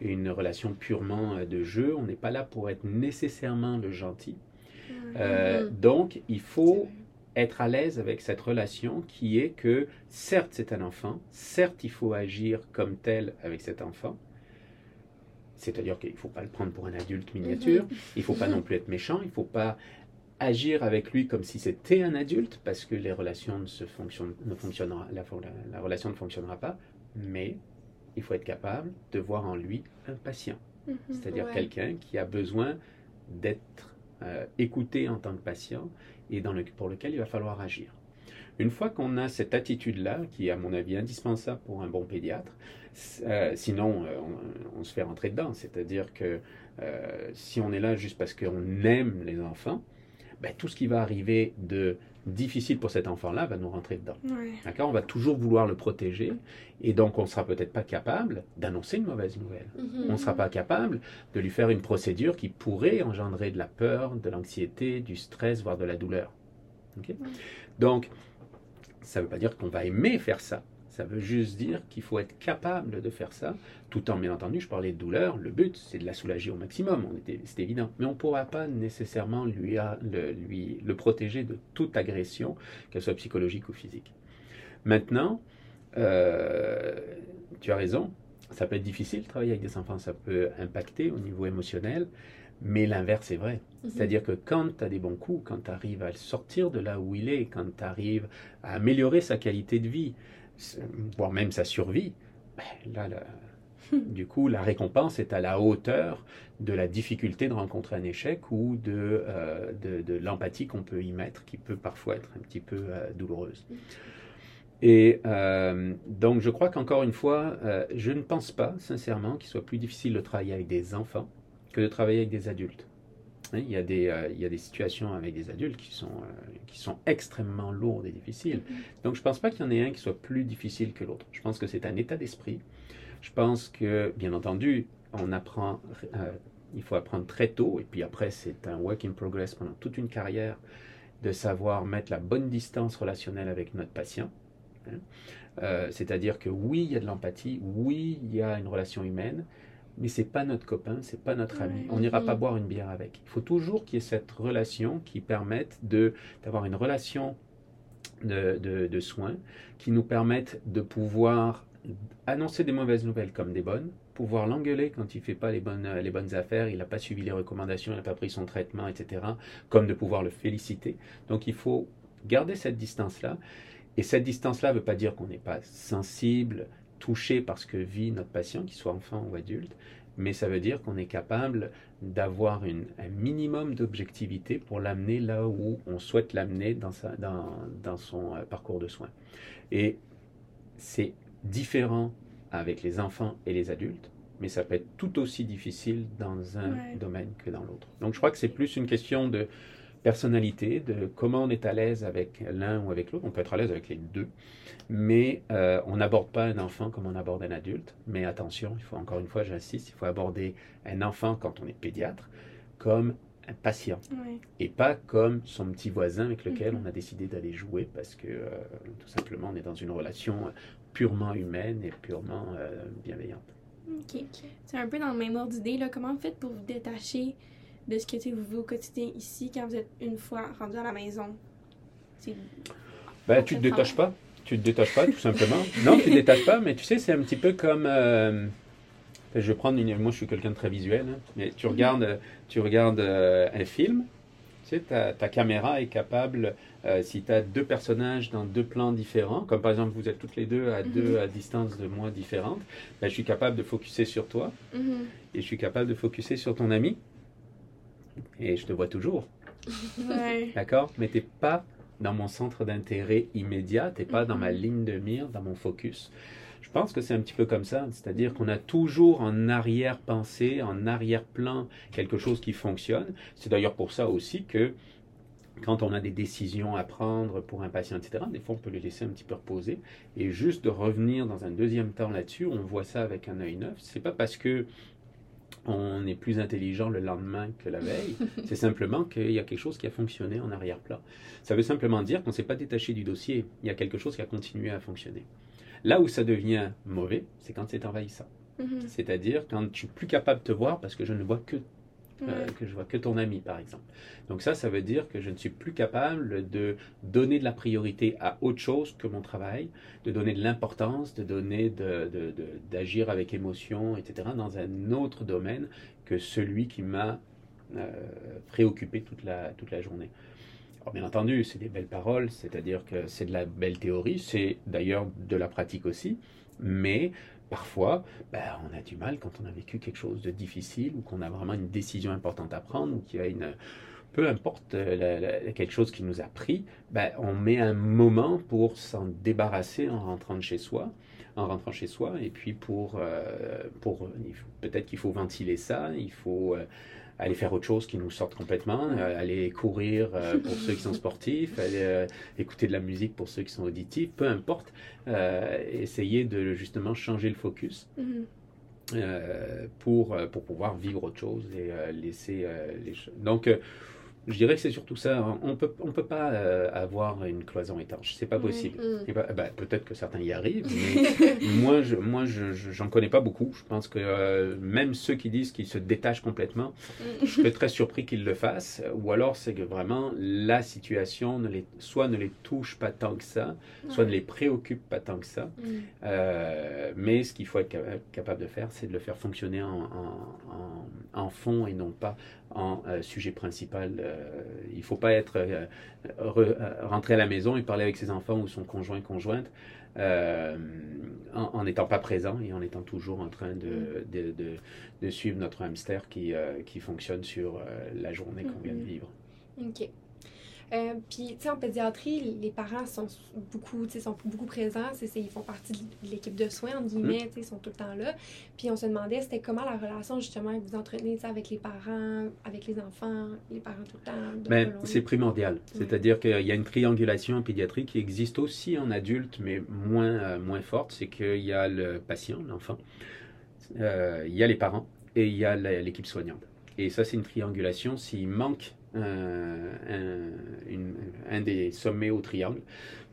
une relation purement de jeu, on n'est pas là pour être nécessairement le gentil. donc il faut être à l'aise avec cette relation qui est que certes c'est un enfant, certes il faut agir comme tel avec cet enfant, c'est-à-dire qu'il ne faut pas le prendre pour un adulte miniature, mhm. il ne faut pas non plus être méchant, il ne faut pas agir avec lui comme si c'était un adulte, parce que les relations ne, se fonctionnent, ne fonctionnera, la, la, relation ne fonctionnera pas, mais il faut être capable de voir en lui un patient, mhm. c'est-à-dire quelqu'un qui a besoin d'être euh, écouté en tant que patient et pour lequel il va falloir agir. Une fois qu'on a cette attitude-là, qui est à mon avis indispensable pour un bon pédiatre, euh, sinon euh, on, se fait rentrer dedans. C'est-à-dire que euh, si on est là juste parce qu'on aime les enfants, ben, tout ce qui va arriver de difficile pour cet enfant-là va nous rentrer dedans. Ouais. D'accord? On va toujours vouloir le protéger et donc on ne sera peut-être pas capable d'annoncer une mauvaise nouvelle. Mhm. On ne sera pas capable de lui faire une procédure qui pourrait engendrer de la peur, de l'anxiété, du stress, voire de la douleur. Donc, ça ne veut pas dire qu'on va aimer faire ça. Ça veut juste dire qu'il faut être capable de faire ça, tout en, bien entendu, je parlais de douleur, le but, c'est de la soulager au maximum, c'est évident. Mais on ne pourra pas nécessairement lui, a- le, lui- le protéger de toute agression, qu'elle soit psychologique ou physique. Maintenant, euh, tu as raison, ça peut être difficile de travailler avec des enfants, ça peut impacter au niveau émotionnel, mais l'inverse est vrai. Mhm. C'est-à-dire que quand tu as des bons coups, quand tu arrives à le sortir de là où il est, quand tu arrives à améliorer sa qualité de vie, voire même sa survie, ben, là, là, du coup, la récompense est à la hauteur de la difficulté de rencontrer un échec ou de, euh, de, de l'empathie qu'on peut y mettre, qui peut parfois être un petit peu euh, douloureuse. Et euh, donc, je crois qu'encore une fois, je ne pense pas, sincèrement, qu'il soit plus difficile de travailler avec des enfants que de travailler avec des adultes. Il y, a des, euh, il y a des situations avec des adultes qui sont, euh, qui sont extrêmement lourdes et difficiles. Donc je ne pense pas qu'il y en ait un qui soit plus difficile que l'autre. Je pense que c'est un état d'esprit. Je pense que, bien entendu, on apprend, euh, il faut apprendre très tôt, et puis après c'est un work in progress pendant toute une carrière, de savoir mettre la bonne distance relationnelle avec notre patient. hein. C'est-à-dire que oui, il y a de l'empathie, oui, il y a une relation humaine, mais c'est pas notre copain, c'est pas notre ami. Ouais. On n'ira pas boire une bière avec. Il faut toujours qu'il y ait cette relation qui permette de d'avoir une relation de, de, de soins qui nous permette de pouvoir annoncer des mauvaises nouvelles comme des bonnes, pouvoir l'engueuler quand il fait pas les bonnes, les bonnes affaires, il n'a pas suivi les recommandations, il n'a pas pris son traitement, etc., comme de pouvoir le féliciter. Donc il faut garder cette distance-là. Et cette distance-là ne veut pas dire qu'on n'est pas sensible, touché par ce que vit notre patient, qu'il soit enfant ou adulte, mais ça veut dire qu'on est capable d'avoir un minimum d'objectivité pour l'amener là où on souhaite l'amener dans, sa- dans, dans son euh, parcours de soins. Et c'est différent avec les enfants et les adultes, mais ça peut être tout aussi difficile dans un Ouais. domaine que dans l'autre. Donc je crois que c'est plus une question de personnalité, de comment on est à l'aise avec l'un ou avec l'autre. On peut être à l'aise avec les deux, mais euh, on n'aborde pas un enfant comme on aborde un adulte. Mais attention, il faut encore une fois, j'insiste, il faut aborder un enfant quand on est pédiatre comme un patient et pas comme son petit voisin avec lequel Mhm. on a décidé d'aller jouer parce que euh, tout simplement on est dans une relation purement humaine et purement euh, bienveillante. Ok. C'est un peu dans le même ordre d'idée. Comment vous faites pour vous détacher de ce que vous vivez au quotidien ici quand vous êtes une fois rendu à la maison? Ben, tu te détaches pas. Tu te détaches pas, tout simplement. Non, tu te détaches pas, mais tu sais, c'est un petit peu comme. euh, je vais prendre une. Moi, je suis quelqu'un de très visuel, hein, mais tu regardes, tu regardes euh, un film. Tu sais, ta, ta caméra est capable, euh, si tu as deux personnages dans deux plans différents, comme par exemple vous êtes toutes les deux à Mhm. deux à distance de moi différentes, ben, je suis capable de focuser sur toi Mhm. et je suis capable de focuser sur ton ami. Et je te vois toujours. Ouais. [LAUGHS] D'accord? Mais tu n'es pas dans mon centre d'intérêt immédiat, tu n'es pas dans ma Mhm. ligne de mire, dans mon focus. Je pense que c'est un petit peu comme ça, c'est-à-dire qu'on a toujours en arrière-pensée, en arrière-plan, quelque chose qui fonctionne. C'est d'ailleurs pour ça aussi que quand on a des décisions à prendre pour un patient, etc., des fois on peut le laisser un petit peu reposer et juste de revenir dans un deuxième temps là-dessus, on voit ça avec un œil neuf. C'est pas parce que on est plus intelligent le lendemain que la veille, [LAUGHS] c'est simplement qu'il y a quelque chose qui a fonctionné en arrière-plan. Ça veut simplement dire qu'on ne s'est pas détaché du dossier, il y a quelque chose qui a continué à fonctionner. Là où ça devient mauvais, c'est quand c'est envahissant. Mhm. C'est-à-dire quand je suis plus capable de te voir parce que je ne vois que euh, Ouais. que je vois que ton ami, par exemple. Donc ça, ça veut dire que je ne suis plus capable de donner de la priorité à autre chose que mon travail, de donner de l'importance, de donner de, de- de- d'agir avec émotion, etc., dans un autre domaine que celui qui m'a euh, préoccupé toute la, toute la journée. Alors, bien entendu, c'est des belles paroles, c'est-à-dire que c'est de la belle théorie, c'est d'ailleurs de la pratique aussi, mais parfois, ben, on a du mal quand on a vécu quelque chose de difficile ou qu'on a vraiment une décision importante à prendre ou qu'il y a une, peu importe euh, quelque chose qui nous a pris, ben, on met un moment pour s'en débarrasser en rentrant de chez soi, en rentrant chez soi, et puis pour, euh, pour peut-être qu'il faut ventiler ça, il faut euh, aller faire autre chose qui nous sorte complètement, euh, aller courir euh, [LAUGHS] pour ceux qui sont sportifs, aller euh, écouter de la musique pour ceux qui sont auditifs, peu importe, essayer de justement changer le focus. Mhm. pour, pour pouvoir vivre autre chose et laisser les choses. Donc, je dirais que c'est surtout ça. On peut, on peut pas euh, avoir une cloison étanche. C'est pas possible. Mm. Bah, peut-être que certains y arrivent, mais [LAUGHS] moi, je, moi, je, connais pas beaucoup. Je pense que euh, même ceux qui disent qu'ils se détachent complètement, Mm. je serais très surpris qu'ils le fassent. Ou alors, c'est que vraiment la situation ne les, soit ne les touche pas tant que ça, soit ne les préoccupe pas tant que ça. Mm. Euh, mais ce qu'il faut être ca- capable de faire, c'est de le faire fonctionner en, en, en, en fond et non pas en euh, sujet principal. Euh, il ne faut pas être euh, re- euh, rentré à la maison et parler avec ses enfants ou son conjoint conjointe en n'étant pas présent et en étant toujours en train de, de, de, de suivre notre hamster qui, qui fonctionne sur la journée qu'on vient de Mhm. vivre. OK. Euh, Puis, tu sais, en pédiatrie, les parents sont beaucoup, sont beaucoup présents. Ils font partie de l'équipe de soins, entre guillemets, sais, ils sont tout le temps là. Puis, on se demandait, c'était comment la relation, justement, que vous entretenez, avec les parents, avec les enfants, les parents tout le temps. Ben, c'est primordial. C'est-à-dire qu'il y a une triangulation en pédiatrie qui existe aussi en adulte, mais moins, euh, moins forte. C'est qu'il y a le patient, l'enfant, euh, il y a les parents et il y a l'équipe soignante. Et ça, c'est une triangulation. S'il manque un, des sommets au triangle,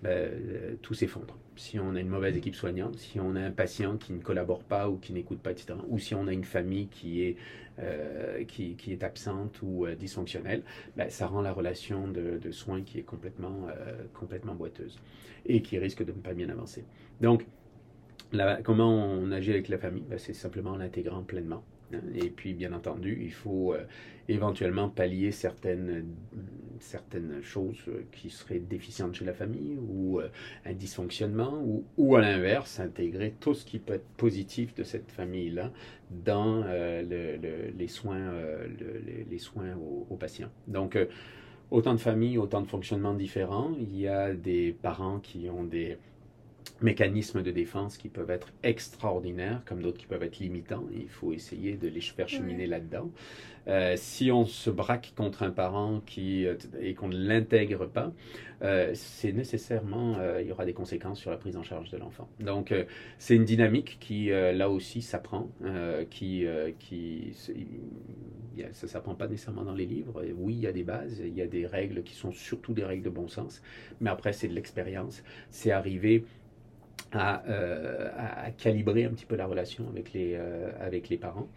ben, euh, tout s'effondre. Si on a une mauvaise équipe soignante, si on a un patient qui ne collabore pas ou qui n'écoute pas, etc., ou si on a une famille qui est, euh, qui, est absente ou euh, dysfonctionnelle, ben, ça rend la relation de, soins qui est complètement, complètement boiteuse et qui risque de ne pas bien avancer. Donc, comment on agit avec la famille? Ben, C'est simplement en l'intégrant pleinement. hein. Et puis, bien entendu, il faut éventuellement pallier certaines, certaines choses euh, qui seraient déficientes chez la famille ou euh, un dysfonctionnement ou, ou à l'inverse, intégrer tout ce qui peut être positif de cette famille-là dans euh, le- le- les soins, le- les, soins aux, patients. Donc, autant de familles, autant de fonctionnements différents. Il y a des parents qui ont des mécanismes de défense qui peuvent être extraordinaires, comme d'autres qui peuvent être limitants. Il faut essayer de les faire cheminer là-dedans. Euh, si on se braque contre un parent qui, euh, et qu'on ne l'intègre pas, euh, c'est nécessairement, euh, il y aura des conséquences sur la prise en charge de l'enfant. Donc, c'est une dynamique qui, là aussi, s'apprend, qui, qui, ça s'apprend pas nécessairement dans les livres. Oui, il y a des bases, il y a des règles qui sont surtout des règles de bon sens, mais après, c'est de l'expérience. C'est arriver à, euh, à- calibrer un petit peu la relation avec les, euh, avec les parents.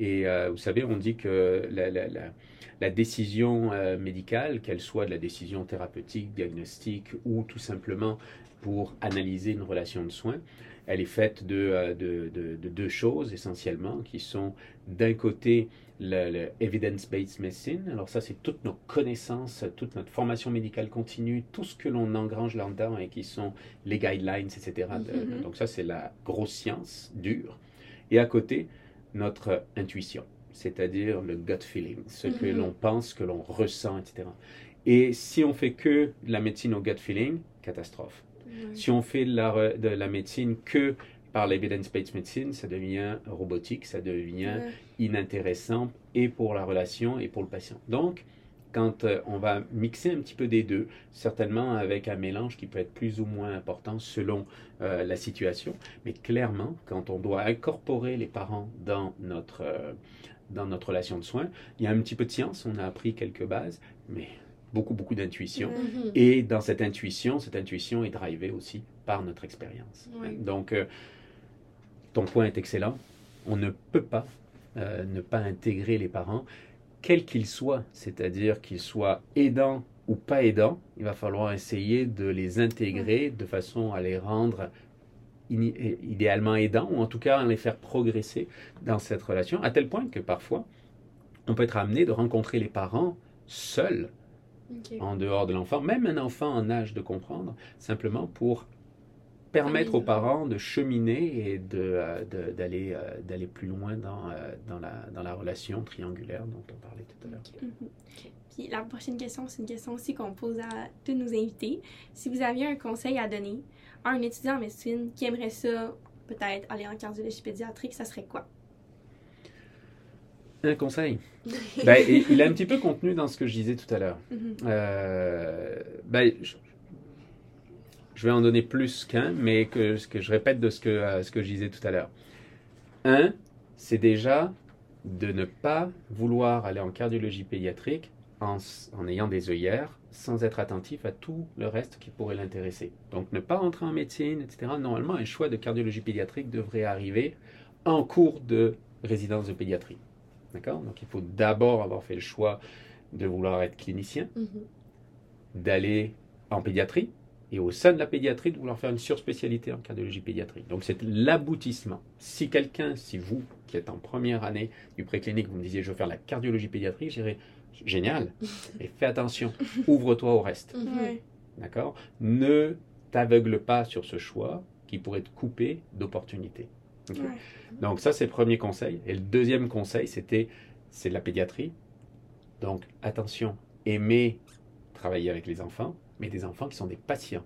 Et euh, vous savez, on dit que la, décision médicale, qu'elle soit de la décision thérapeutique, diagnostique ou tout simplement pour analyser une relation de soins, elle est faite de, euh, de, de- de deux choses essentiellement, qui sont d'un côté le, le evidence-based medicine. Alors ça, c'est toutes nos connaissances, toute notre formation médicale continue, tout ce que l'on engrange là-dedans et qui sont les guidelines, etc. De- Mhm. Donc ça, c'est la grosse science dure. Et à côté, notre intuition, c'est-à-dire le gut feeling, ce que Mhm. l'on pense, que l'on ressent, etc. Et si on fait que de la médecine au gut feeling, catastrophe. Si on fait de la, re- de la médecine que par l'evidence-based medicine, ça devient robotique, ça devient inintéressant et pour la relation et pour le patient. Donc, quand euh, on va mixer un petit peu des deux, certainement avec un mélange qui peut être plus ou moins important selon euh, la situation, mais clairement, quand on doit incorporer les parents dans notre, euh, dans notre relation de soins, il y a un petit peu de science, on a appris quelques bases, mais beaucoup, beaucoup d'intuition. Mhm. Et dans cette intuition, cette intuition est drivée aussi par notre expérience. Oui. Donc, euh, ton point est excellent. On ne peut pas euh, ne pas intégrer les parents, quels qu'ils soient, c'est-à-dire qu'ils soient aidants ou pas aidants. Il va falloir essayer de les intégrer de façon à les rendre ini- idéalement aidants, ou en tout cas à les faire progresser dans cette relation, à tel point que parfois, on peut être amené de rencontrer les parents seuls En dehors de l'enfant, même un enfant en âge de comprendre, simplement pour permettre aux parents de cheminer et de, euh, de- euh, d'aller plus loin dans, euh, dans, la, dans la relation triangulaire dont on parlait tout à l'heure. Mhm. Puis la prochaine question, c'est une question aussi qu'on pose à tous nos invités. Si vous aviez un conseil à donner à un étudiant en médecine qui aimerait ça, peut-être aller en cardiologie pédiatrique, ça serait quoi? Un conseil? [LAUGHS] Ben, et il est un petit peu contenu dans ce que je disais tout à l'heure. Mhm. Euh, ben, je, je vais en donner plus qu'un, mais que, ce que je répète de ce que, euh, ce que je disais tout à l'heure. Un, c'est déjà de ne pas vouloir aller en cardiologie pédiatrique en, en ayant des œillères, sans être attentif à tout le reste qui pourrait l'intéresser. Donc ne pas entrer en médecine, etc. Normalement, un choix de cardiologie pédiatrique devrait arriver en cours de résidence de pédiatrie. D'accord Donc il faut d'abord avoir fait le choix de vouloir être clinicien, Mhm. d'aller en pédiatrie, et au sein de la pédiatrie, de vouloir faire une surspécialité en cardiologie pédiatrique. Donc c'est l'aboutissement. Si quelqu'un, si vous, qui êtes en première année du préclinique, vous me disiez je veux faire la cardiologie pédiatrique, je dirais génial, [LAUGHS] et fais attention, ouvre-toi au reste. Mhm. D'accord? Ne t'aveugle pas sur ce choix qui pourrait te couper d'opportunités. Ouais. Donc ça, c'est le premier conseil. Et le deuxième conseil, c'était, c'est de la pédiatrie. Donc attention, aimez travailler avec les enfants, mais des enfants qui sont des patients.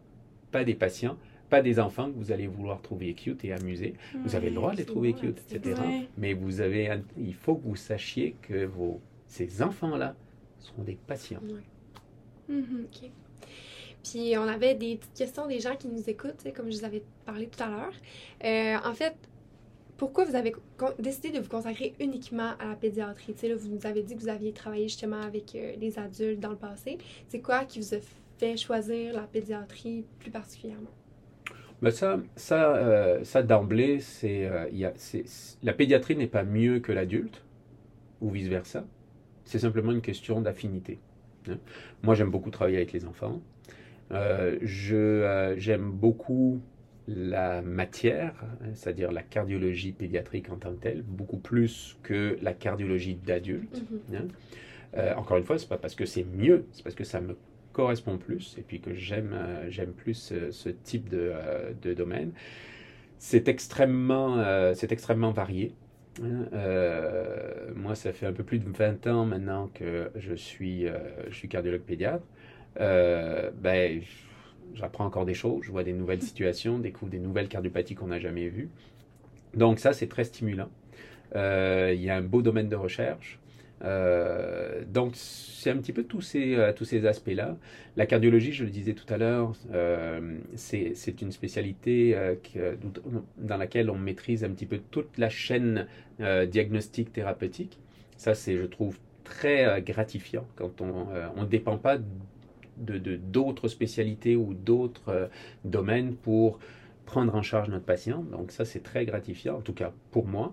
Pas des patients, pas des enfants que vous allez vouloir trouver cute et amuser. Vous avez le droit de les trouver vrai, cute, etc. vrai. Mais vous avez, il faut que vous sachiez que vos, ces enfants-là sont des patients. Mhm. Puis on avait des petites questions des gens qui nous écoutent, comme je vous avais parlé tout à l'heure. Euh, en fait, pourquoi vous avez décidé de vous consacrer uniquement à la pédiatrie? Vous nous avez dit que vous aviez travaillé justement avec euh, les adultes dans le passé. C'est quoi qui vous a fait choisir la pédiatrie plus particulièrement? Ben ça, ça, euh, ça d'emblée, euh, c'est- la pédiatrie n'est pas mieux que l'adulte, ou vice-versa. C'est simplement une question d'affinité. hein. Moi, j'aime beaucoup travailler avec les enfants. Euh, j'aime beaucoup la matière, hein, c'est-à-dire la cardiologie pédiatrique en tant que telle, beaucoup plus que la cardiologie d'adulte. Mhm. Euh, encore une fois, c'est pas parce que c'est mieux, c'est parce que ça me correspond plus et puis que j'aime euh, j'aime plus ce, ce type de, euh, de domaine. C'est extrêmement, euh, c'est extrêmement varié. hein. Euh, moi, ça fait un peu plus de 20 ans maintenant que je suis, euh, je suis cardiologue pédiatre. Euh, ben, j'apprends encore des choses, je vois des nouvelles situations, découvre des nouvelles cardiopathies qu'on n'a jamais vues. Donc ça, c'est très stimulant. Euh, il y a un beau domaine de recherche. Euh, donc c'est un petit peu tous ces, euh, tous ces aspects-là. La cardiologie, je le disais tout à l'heure, c'est une spécialité dans laquelle on maîtrise un petit peu toute la chaîne diagnostique thérapeutique. Ça, c'est, je trouve, très gratifiant quand on ne dépend pas de de- d'autres spécialités ou d'autres euh, domaines pour prendre en charge notre patient. Donc ça, c'est très gratifiant, en tout cas pour moi.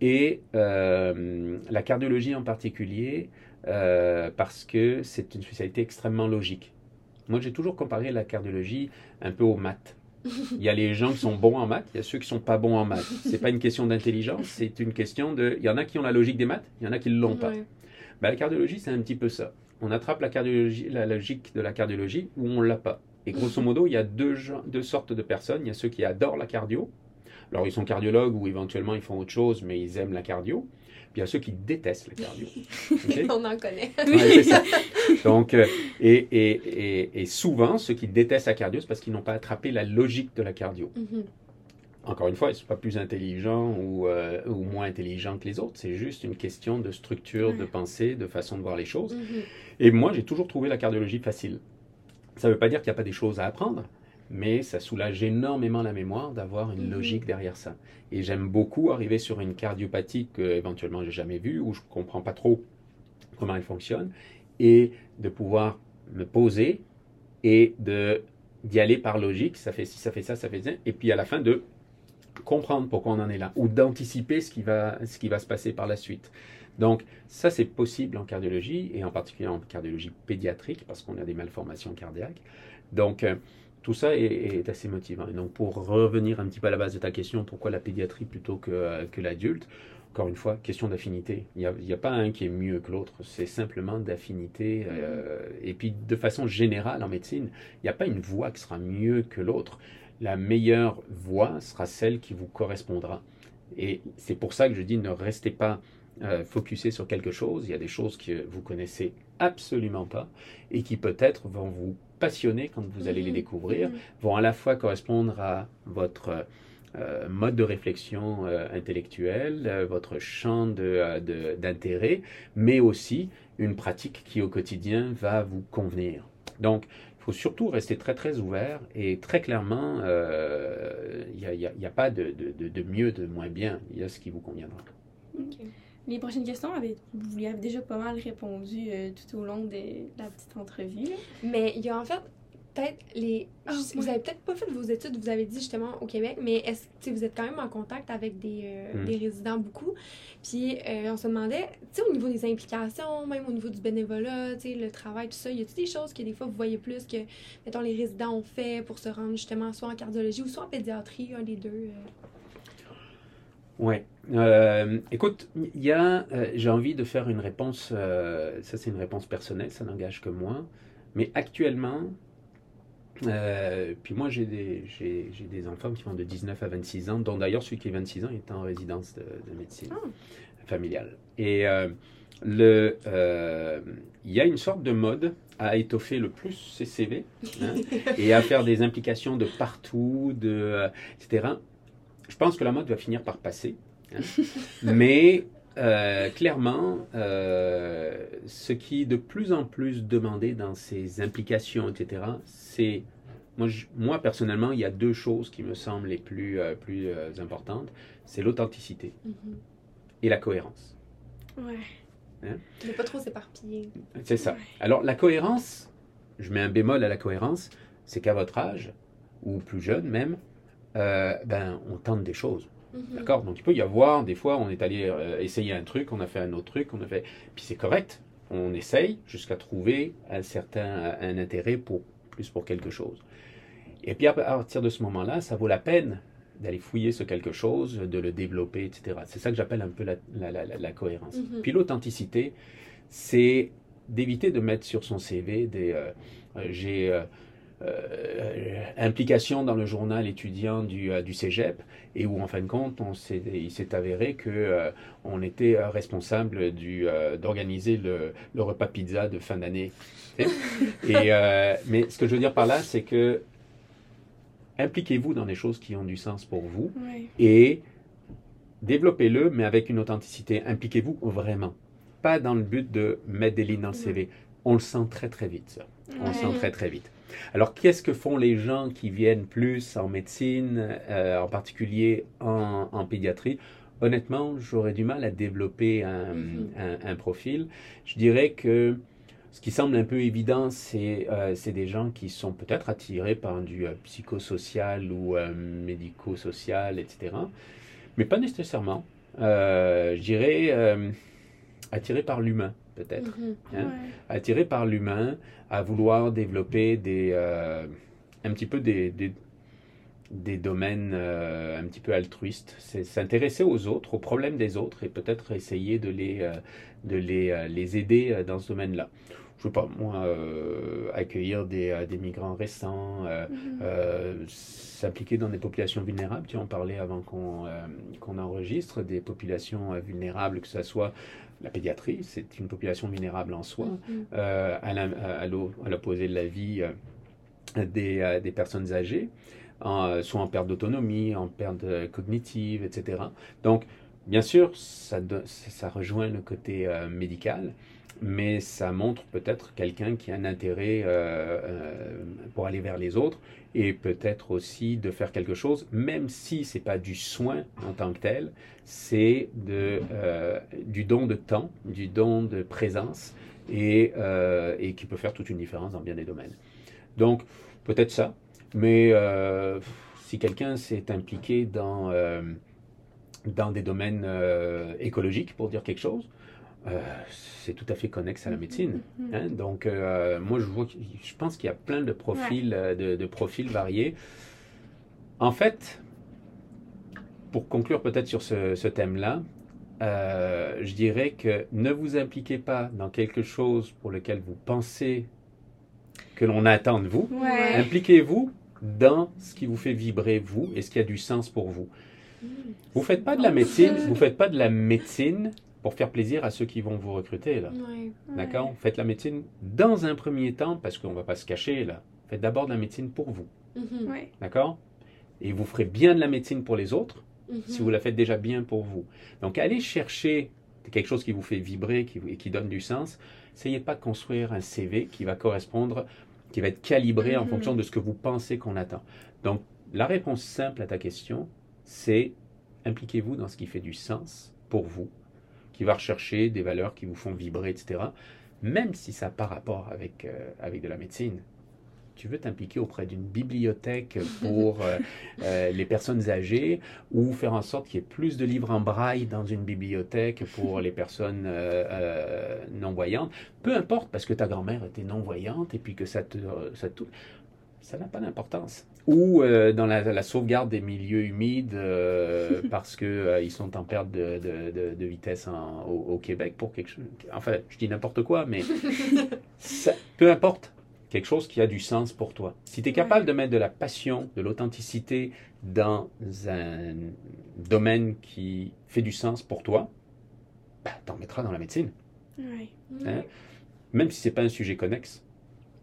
Et euh, la cardiologie en particulier, euh, parce que c'est une spécialité extrêmement logique. Moi, j'ai toujours comparé la cardiologie un peu aux maths. Il y a les gens qui sont bons en maths, il y a ceux qui sont pas bons en maths. C'est pas une question d'intelligence, c'est une question de. Il y en a qui ont la logique des maths, il y en a qui ne l'ont pas. Ouais. Ben, la cardiologie, c'est un petit peu ça. On attrape la, cardiologie, la logique de la cardiologie ou on l'a pas. Et grosso modo, il y a deux, sortes de personnes. Il y a ceux qui adorent la cardio. Alors, ils sont cardiologues ou éventuellement ils font autre chose, mais ils aiment la cardio. Puis il y a ceux qui détestent la cardio. [LAUGHS] Ok? On en connaît. Ouais, ça. Donc, euh, et, et, et, et souvent, ceux qui détestent la cardio, c'est parce qu'ils n'ont pas attrapé la logique de la cardio. Mhm. Encore une fois, ils ne sont pas plus intelligents ou, euh, ou moins intelligents que les autres. C'est juste une question de structure, de pensée, de façon de voir les choses. Mhm. Et moi, j'ai toujours trouvé la cardiologie facile. Ça ne veut pas dire qu'il n'y a pas des choses à apprendre, mais ça soulage énormément la mémoire d'avoir une Mhm. logique derrière ça. Et j'aime beaucoup arriver sur une cardiopathie que éventuellement j'ai jamais vue, où je ne comprends pas trop comment elle fonctionne, et de pouvoir me poser et de d'y aller par logique, ça fait ci, ça fait ça, ça fait ça, et puis à la fin de comprendre pourquoi on en est là, ou d'anticiper ce qui va, ce qui va se passer par la suite. Donc ça c'est possible en cardiologie, et en particulier en cardiologie pédiatrique, parce qu'on a des malformations cardiaques. Donc euh, tout ça est, est assez motivant. Et donc pour revenir un petit peu à la base de ta question, pourquoi la pédiatrie plutôt que, que l'adulte? Encore une fois, question d'affinité. Il n'y a, a pas un qui est mieux que l'autre, c'est simplement d'affinité. euh, et puis de façon générale en médecine, il n'y a pas une voie qui sera mieux que l'autre. La meilleure voie sera celle qui vous correspondra. Et c'est pour ça que je dis ne restez pas euh, focusé sur quelque chose. Il y a des choses que vous connaissez absolument pas et qui peut-être vont vous passionner quand vous allez les Mhm. découvrir, Mhm. vont à la fois correspondre à votre euh, mode de réflexion euh, intellectuelle, euh, votre champ d'intérêt, de, mais aussi une pratique qui au quotidien va vous convenir. Donc, faut surtout rester très très ouvert et très clairement, il n'y a, a, a, pas de, de, de, mieux, de moins bien, il y a ce qui vous conviendra. Okay. Les prochaines questions, vous y avez déjà pas mal répondu tout au long de la petite entrevue. Mais il y a en fait peut-être les. Ah, vous avez peut-être pas fait vos études, vous avez dit justement au Québec, mais est-ce que vous êtes quand même en contact avec des, euh, hmm. des résidents beaucoup? Puis euh, on se demandait, tu sais, au niveau des implications, même au niveau du bénévolat, tu sais, le travail, tout ça, y a-t-il des choses que des fois vous voyez plus que, mettons, les résidents ont fait pour se rendre justement soit en cardiologie ou soit en pédiatrie, un des deux? Euh? Oui. écoute, il y a, j'ai envie de faire une réponse, ça c'est une réponse personnelle, ça n'engage que moi, mais actuellement, euh, puis moi, j'ai des, j'ai, des enfants qui vont de 19 à 26 ans, dont d'ailleurs celui qui est 26 ans est en résidence de, médecine ah. familiale. Et euh, le, euh, il y a une sorte de mode à étoffer le plus ses CV hein, [LAUGHS] et à faire des implications de partout, de, etc. Je pense que la mode va finir par passer. Hein. [LAUGHS] mais clairement, ce qui est de plus en plus demandé dans ces implications, etc., c'est moi, moi, personnellement, il y a deux choses qui me semblent les plus, euh, plus euh, importantes. C'est l'authenticité mm-hmm. et la cohérence. Ouais. Hein? Ne pas trop s'éparpiller. C'est ça. Alors, la cohérence, je mets un bémol à la cohérence, c'est qu'à votre âge, ou plus jeune même, euh, ben, on tente des choses. Mm-hmm. D'accord Donc, il peut y avoir, des fois, on est allé essayer un truc, on a fait un autre truc, on a fait. Puis c'est correct. On essaye jusqu'à trouver un certain un intérêt pour plus pour quelque chose. Et puis à partir de ce moment-là, ça vaut la peine d'aller fouiller ce quelque chose, de le développer, etc. C'est ça que j'appelle un peu la, la, cohérence. Mm-hmm. Puis l'authenticité, c'est d'éviter de mettre sur son CV des... Euh, euh, j'ai... Euh, implication dans le journal étudiant du, du cégep et où en fin de compte on il s'est avéré que on était responsable d'organiser le, le, repas pizza de fin d'année. et, [LAUGHS] mais ce que je veux dire par là, c'est que impliquez-vous dans les choses qui ont du sens pour vous et développez-le, mais avec une authenticité. Impliquez-vous vraiment. Pas dans le but de mettre des lignes dans le CV. On le sent très très vite, ça. On le sent très très vite. Alors, qu'est-ce que font les gens qui viennent plus en médecine, euh, en particulier en, pédiatrie? Honnêtement, j'aurais du mal à développer un, mm-hmm. un profil. Je dirais que ce qui semble un peu évident, c'est euh, des gens qui sont peut-être attirés par du euh, psychosocial ou médico-social, etc. Mais pas nécessairement. je dirais attirés par l'humain, peut-être. Hein. Attirés par l'humain, à vouloir développer des, un petit peu des, des, des domaines un petit peu altruistes. C'est s'intéresser aux autres, aux problèmes des autres et peut-être essayer de les, de les, les aider dans ce domaine-là je veux pas, moi, euh, accueillir des, euh, des, migrants récents, euh, mhm. s'impliquer dans des populations vulnérables. Tu en parlais avant qu'on qu'on enregistre, des populations vulnérables, que ce soit la pédiatrie, c'est une population vulnérable en soi, mhm. à l'opposé de la vie des, des, personnes âgées, en, soit en perte d'autonomie, en perte cognitive, etc. Donc, bien sûr, ça, ça rejoint le côté médical mais ça montre peut-être quelqu'un qui a un intérêt euh, euh, pour aller vers les autres et peut-être aussi de faire quelque chose, même si c'est pas du soin en tant que tel, c'est euh, du don de temps, du don de présence et, et, qui peut faire toute une différence dans bien des domaines. Donc peut-être ça, mais si quelqu'un s'est impliqué dans dans des domaines écologiques, pour dire quelque chose, euh, c'est tout à fait connexe à la médecine. Mm-hmm. Hein. Donc, euh, moi, je, vois, je pense qu'il y a plein de profils, euh, de, profils variés. En fait, pour conclure peut-être sur ce, thème-là, je dirais que ne vous impliquez pas dans quelque chose pour lequel vous pensez que l'on attend de vous. Impliquez-vous dans ce qui vous fait vibrer vous et ce qui a du sens pour vous. Mm. Vous faites pas de la médecine, [LAUGHS] vous faites pas de la médecine pour faire plaisir à ceux qui vont vous recruter. là. D'accord? Faites la médecine dans un premier temps, parce qu'on ne va pas se cacher là. Faites d'abord de la médecine pour vous. Mm-hmm. D'accord? Et vous ferez bien de la médecine pour les autres Mhm. si vous la faites déjà bien pour vous. Donc allez chercher quelque chose qui vous fait vibrer qui, et qui donne du sens. Essayez pas de construire un CV qui va correspondre, qui va être calibré en Mhm. fonction de ce que vous pensez qu'on attend. Donc la réponse simple à ta question, c'est impliquez-vous dans ce qui fait du sens pour vous, qui va rechercher des valeurs qui vous font vibrer, etc. Même si ça n'a pas rapport avec, euh, avec de la médecine. Tu veux t'impliquer auprès d'une bibliothèque pour [LAUGHS] euh, euh, les personnes âgées ou faire en sorte qu'il y ait plus de livres en braille dans une bibliothèque pour les personnes euh, non-voyantes? Peu importe, parce que ta grand-mère était non-voyante et puis que ça te... Ça, te- ça n'a pas d'importance. Ou euh, dans la, la sauvegarde des milieux humides euh, [LAUGHS] parce qu'ils sont en perte de, de- de- de vitesse en- au, au Québec pour quelque chose. Enfin, je dis n'importe quoi, mais [LAUGHS] ça- peu importe. Quelque chose qui a du sens pour toi. Si tu es capable de mettre de la passion, de l'authenticité dans un domaine qui fait du sens pour toi, ben, t'en mettras dans la médecine. Ouais. Hein? Même si c'est pas un sujet connexe.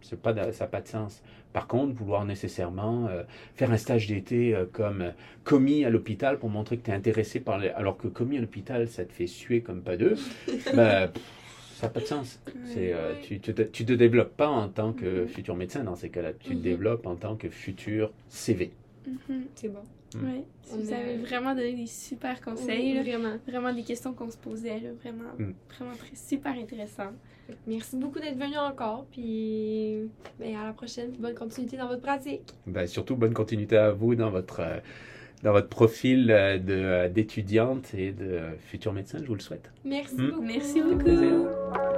C'est pas ça n'a pas de sens. Par contre, vouloir nécessairement euh, faire un stage d'été euh, comme euh, commis à l'hôpital pour montrer que tu es intéressé par les... Alors que commis à l'hôpital, ça te fait suer comme pas deux, [LAUGHS] pff, ça n'a pas de sens. C'est, euh, tu, tu, te, tu te développes pas en tant que Mhm. futur médecin dans ces cas-là. Tu te Mhm. développes en tant que futur CV. Mhm. C'est bon. Mm. Ouais. On Vous est- avez vraiment donné des super conseils. là. Vraiment. Vraiment des questions qu'on se posait. Là. Vraiment, Mm. vraiment très, super intéressant. Merci beaucoup d'être venu encore. Puis ben, à la prochaine. Bonne continuité dans votre pratique. Ben, surtout, bonne continuité à vous dans votre, euh, dans votre profil euh, de, euh, d'étudiante et de futur médecin, je vous le souhaite. Merci Mm. beaucoup. Merci beaucoup.